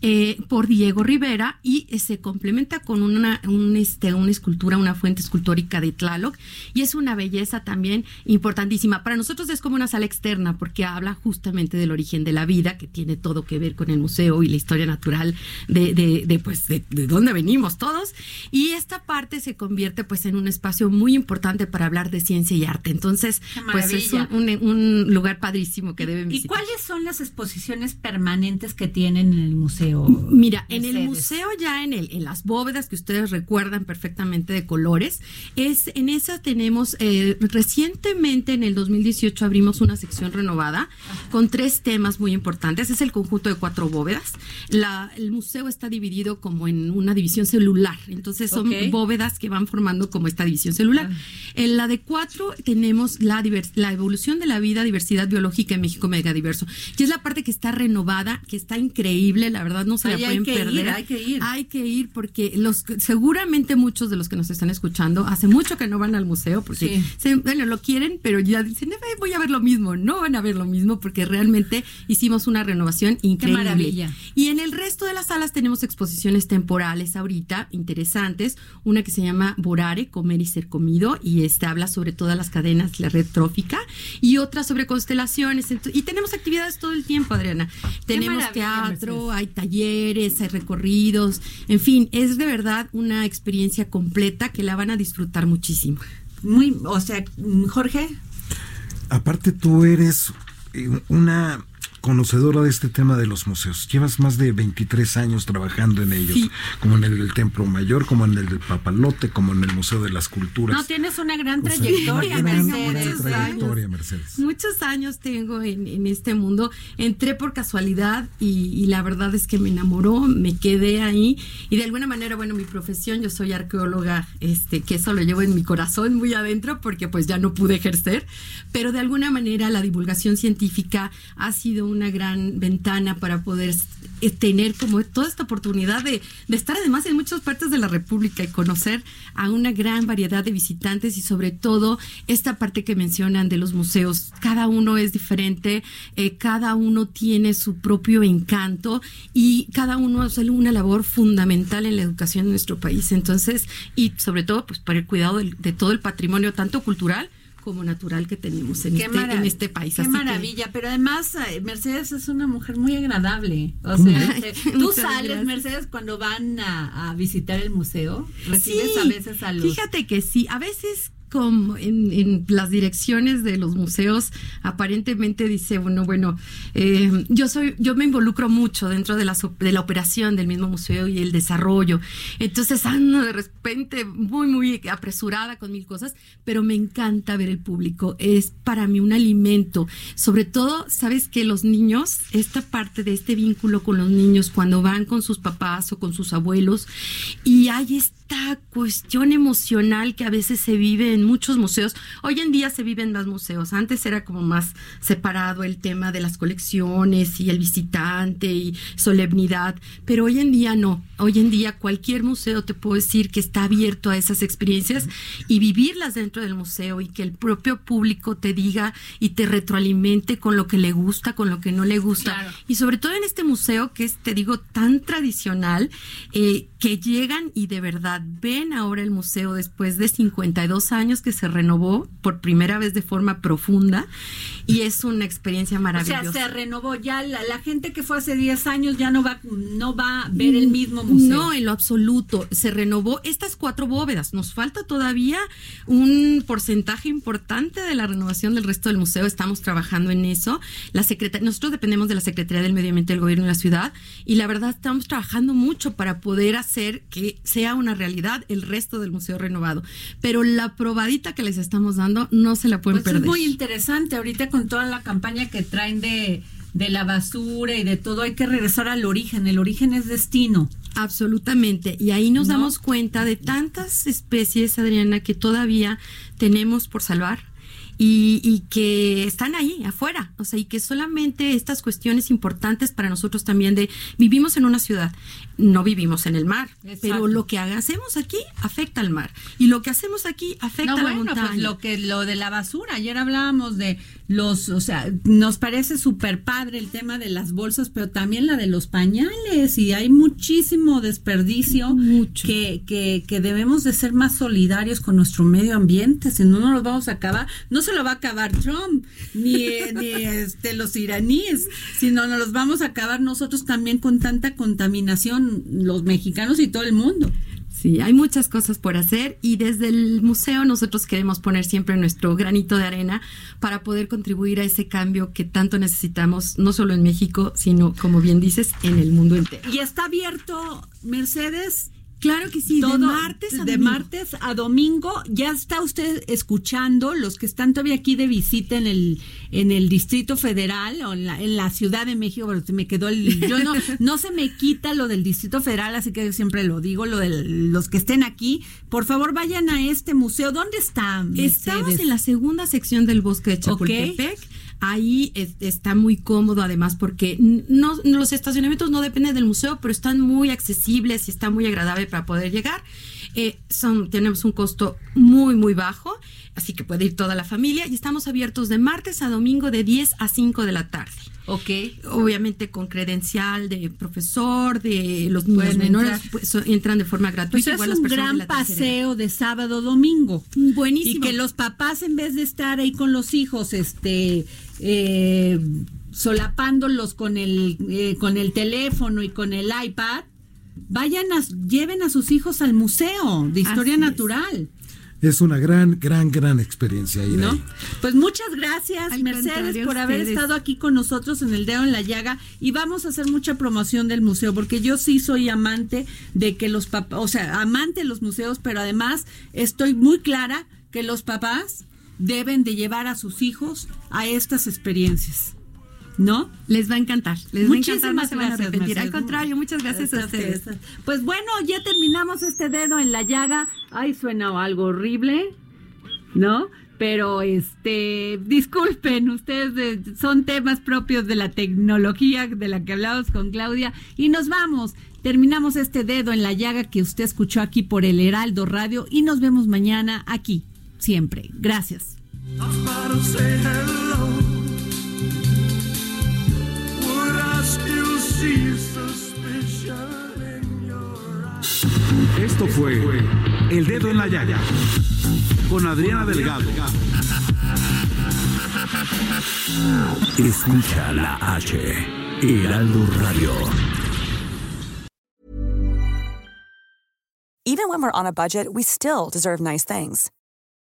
L: eh, por Diego Rivera y se complementa con una, un, este, una escultura, una fuente escultórica de Tlaloc. Y es una belleza también importantísima. Para nosotros es como una sala externa porque habla justamente del origen de la vida, que tiene todo que ver con el museo y la historia natural de, de, de pues, de, de dónde venimos todos y esta parte se convierte pues en un espacio muy importante para hablar de ciencia y arte. Entonces, pues es un, lugar padrísimo que deben visitar.
D: ¿Y cuáles son las exposiciones permanentes que tienen en el museo?
L: Mira, en el museo ya en el en las bóvedas que ustedes recuerdan perfectamente de colores, es en esa tenemos eh, recientemente en el 2018 abrimos una sección renovada con tres temas muy importantes. Es el conjunto de cuatro bóvedas. La, el museo está dividido como en una división celular entonces son bóvedas que van formando como esta división celular. En la de cuatro tenemos la, la evolución de la vida, diversidad biológica en México megadiverso. Y es la parte que está renovada, que está increíble, la verdad no se la pueden perder.
D: hay que ir.
L: Hay que ir porque los seguramente muchos de los que nos están escuchando hace mucho que no van al museo porque bueno, lo quieren, pero ya dicen, voy a ver lo mismo. No van a ver lo mismo porque realmente hicimos una renovación increíble. Qué maravilla. Y en el resto de las salas tenemos exposiciones temporales ahorita, interesantes, una que se llama Borare, comer y ser comido, y este habla sobre todas las cadenas, la red trófica, y otra sobre constelaciones. Y tenemos actividades todo el tiempo, Adriana. Tenemos teatro, hay talleres, hay recorridos, en fin, es de verdad una experiencia completa que la van a disfrutar muchísimo.
D: Muy, o sea, Jorge.
E: Aparte tú eres eh, una conocedora de este tema de los museos. Llevas más de 23 años trabajando en ellos, como en el del Templo Mayor, como en el del Papalote, como en el Museo de las Culturas.
D: No, tienes una gran trayectoria, Mercedes.
E: trayectoria, Mercedes.
L: Muchos años tengo en, este mundo. Entré por casualidad y, la verdad es que me enamoró, me quedé ahí y de alguna manera, bueno, mi profesión, yo soy arqueóloga, este, que eso lo llevo en mi corazón muy adentro porque pues ya no pude ejercer, pero de alguna manera la divulgación científica ha sido una gran ventana para poder eh, tener como toda esta oportunidad de, estar además en muchas partes de la República y conocer a una gran variedad de visitantes y sobre todo esta parte que mencionan de los museos. Cada uno es diferente, eh, cada uno tiene su propio encanto y cada uno hace una labor fundamental en la educación de nuestro país. Entonces, y sobre todo pues para el cuidado de todo el patrimonio, tanto cultural, como natural que tenemos en, este, en este país.
D: Qué maravilla, pero además eh, Mercedes es una mujer muy agradable. O sea, este, tú sales, Mercedes, cuando van a, visitar el museo, recibes a veces a los...
L: Fíjate que sí, a veces como en, las direcciones de los museos aparentemente dice bueno bueno eh, yo soy yo me involucro mucho dentro de la de la operación del mismo museo y el desarrollo. Entonces ando de repente muy muy apresurada con mil cosas pero me encanta ver el público. Es para mí un alimento. Sobre todo sabes que los niños esta parte de este vínculo con los niños cuando van con sus papás o con sus abuelos y hay esta cuestión emocional que a veces se vive en muchos museos. Hoy en día se viven más museos. Antes era como más separado el tema de las colecciones y el visitante y solemnidad, pero hoy en día no. Hoy en día cualquier museo te puedo decir que está abierto a esas experiencias y vivirlas dentro del museo y que el propio público te diga y te retroalimente con lo que le gusta, con lo que no le gusta. Y sobre todo en este museo que es, te digo, tan tradicional, eh, que llegan y de verdad ven ahora el museo después de 52 años que se renovó por primera vez de forma profunda y es una experiencia maravillosa.
D: O sea, se renovó ya la, gente que fue hace 10 años ya no va no va a ver el mismo museo.
L: No, en lo absoluto, se renovó estas cuatro bóvedas. Nos falta todavía un porcentaje importante de la renovación del resto del museo, estamos trabajando en eso. La secretaria, nosotros dependemos de la Secretaría del Medio Ambiente del Gobierno de la ciudad y la verdad estamos trabajando mucho para poder hacer que sea una realidad el resto del museo renovado. Pero la probadita que les estamos dando no se la pueden pues perder.
D: Es muy interesante ahorita con toda la campaña que traen de, de la basura y de todo, hay que regresar al origen. El origen es destino.
L: Absolutamente. Y ahí nos damos cuenta de tantas especies, Adriana, que todavía tenemos por salvar y, que están ahí afuera, o sea, y que solamente estas cuestiones importantes para nosotros también de vivimos en una ciudad, no vivimos en el mar, pero lo que hacemos aquí afecta al mar y lo que hacemos aquí afecta a la pues montaña.
D: lo que lo de la basura, ayer hablábamos de los, o sea, nos parece súper padre el tema de las bolsas, pero también la de los pañales y hay muchísimo desperdicio Que, que, que debemos de ser más solidarios con nuestro medio ambiente, si no, no los vamos a acabar. No se lo va a acabar Trump, ni, ni este, los iraníes, sino nos los vamos a acabar nosotros también con tanta contaminación, los mexicanos y todo el mundo.
L: Sí, hay muchas cosas por hacer y desde el museo nosotros queremos poner siempre nuestro granito de arena para poder contribuir a ese cambio que tanto necesitamos, no solo en México, sino, como bien dices, en el mundo entero.
D: Y está abierto, Mercedes,
L: Claro que sí, de martes
D: a de martes a domingo. Ya está usted escuchando los que están todavía aquí de visita en el en el Distrito Federal o en la, en la Ciudad de México, pero se me quedó el yo no no se me quita lo del Distrito Federal, así que yo siempre lo digo, lo de los que estén aquí, por favor vayan a este museo. ¿Dónde están?
L: Estamos en la segunda sección del Bosque de Chapultepec. Ahí está muy cómodo además porque no, los estacionamientos no dependen del museo, pero están muy accesibles y está muy agradable para poder llegar. Eh, son, tenemos un costo muy, muy bajo, así que puede ir toda la familia y estamos abiertos de martes a domingo de 10 a 5 de la tarde.
D: Ok.
L: Obviamente con credencial de profesor, de los niños menores pues, entran de forma gratuita.
D: Pues es un gran paseo de sábado domingo.
L: Buenísimo.
D: Y que los papás en vez de estar ahí con los hijos, este, eh, solapándolos con el, eh, con el teléfono y con el iPad, vayan a, lleven a sus hijos al museo de historia natural.
E: Es. una gran, gran, gran experiencia ir
D: ¿No? Pues muchas gracias, Mercedes, por haber estado aquí con nosotros en el dedo en la llaga y vamos a hacer mucha promoción del museo porque yo sí soy amante de que los papás, o sea, amante de los museos, pero además estoy muy clara que los papás deben de llevar a sus hijos a estas experiencias. ¿No?
L: Les va a encantar. Les
D: va a encantar,
L: no se van a arrepentir. Al contrario, muchas gracias a ustedes.
D: Pues bueno, ya terminamos este dedo en la llaga. Ay, suena algo horrible, ¿no? Pero este, disculpen, ustedes son temas propios de la tecnología de la que hablamos con Claudia y nos vamos. Terminamos este dedo en la llaga que usted escuchó aquí por el Heraldo Radio y nos vemos mañana aquí siempre. Gracias.
I: Esto fue El Dedo en la Llaga con Adriana Delgado.
J: Escucha la H, Heraldo Radio.
M: Even when we're on a budget, we still deserve nice things.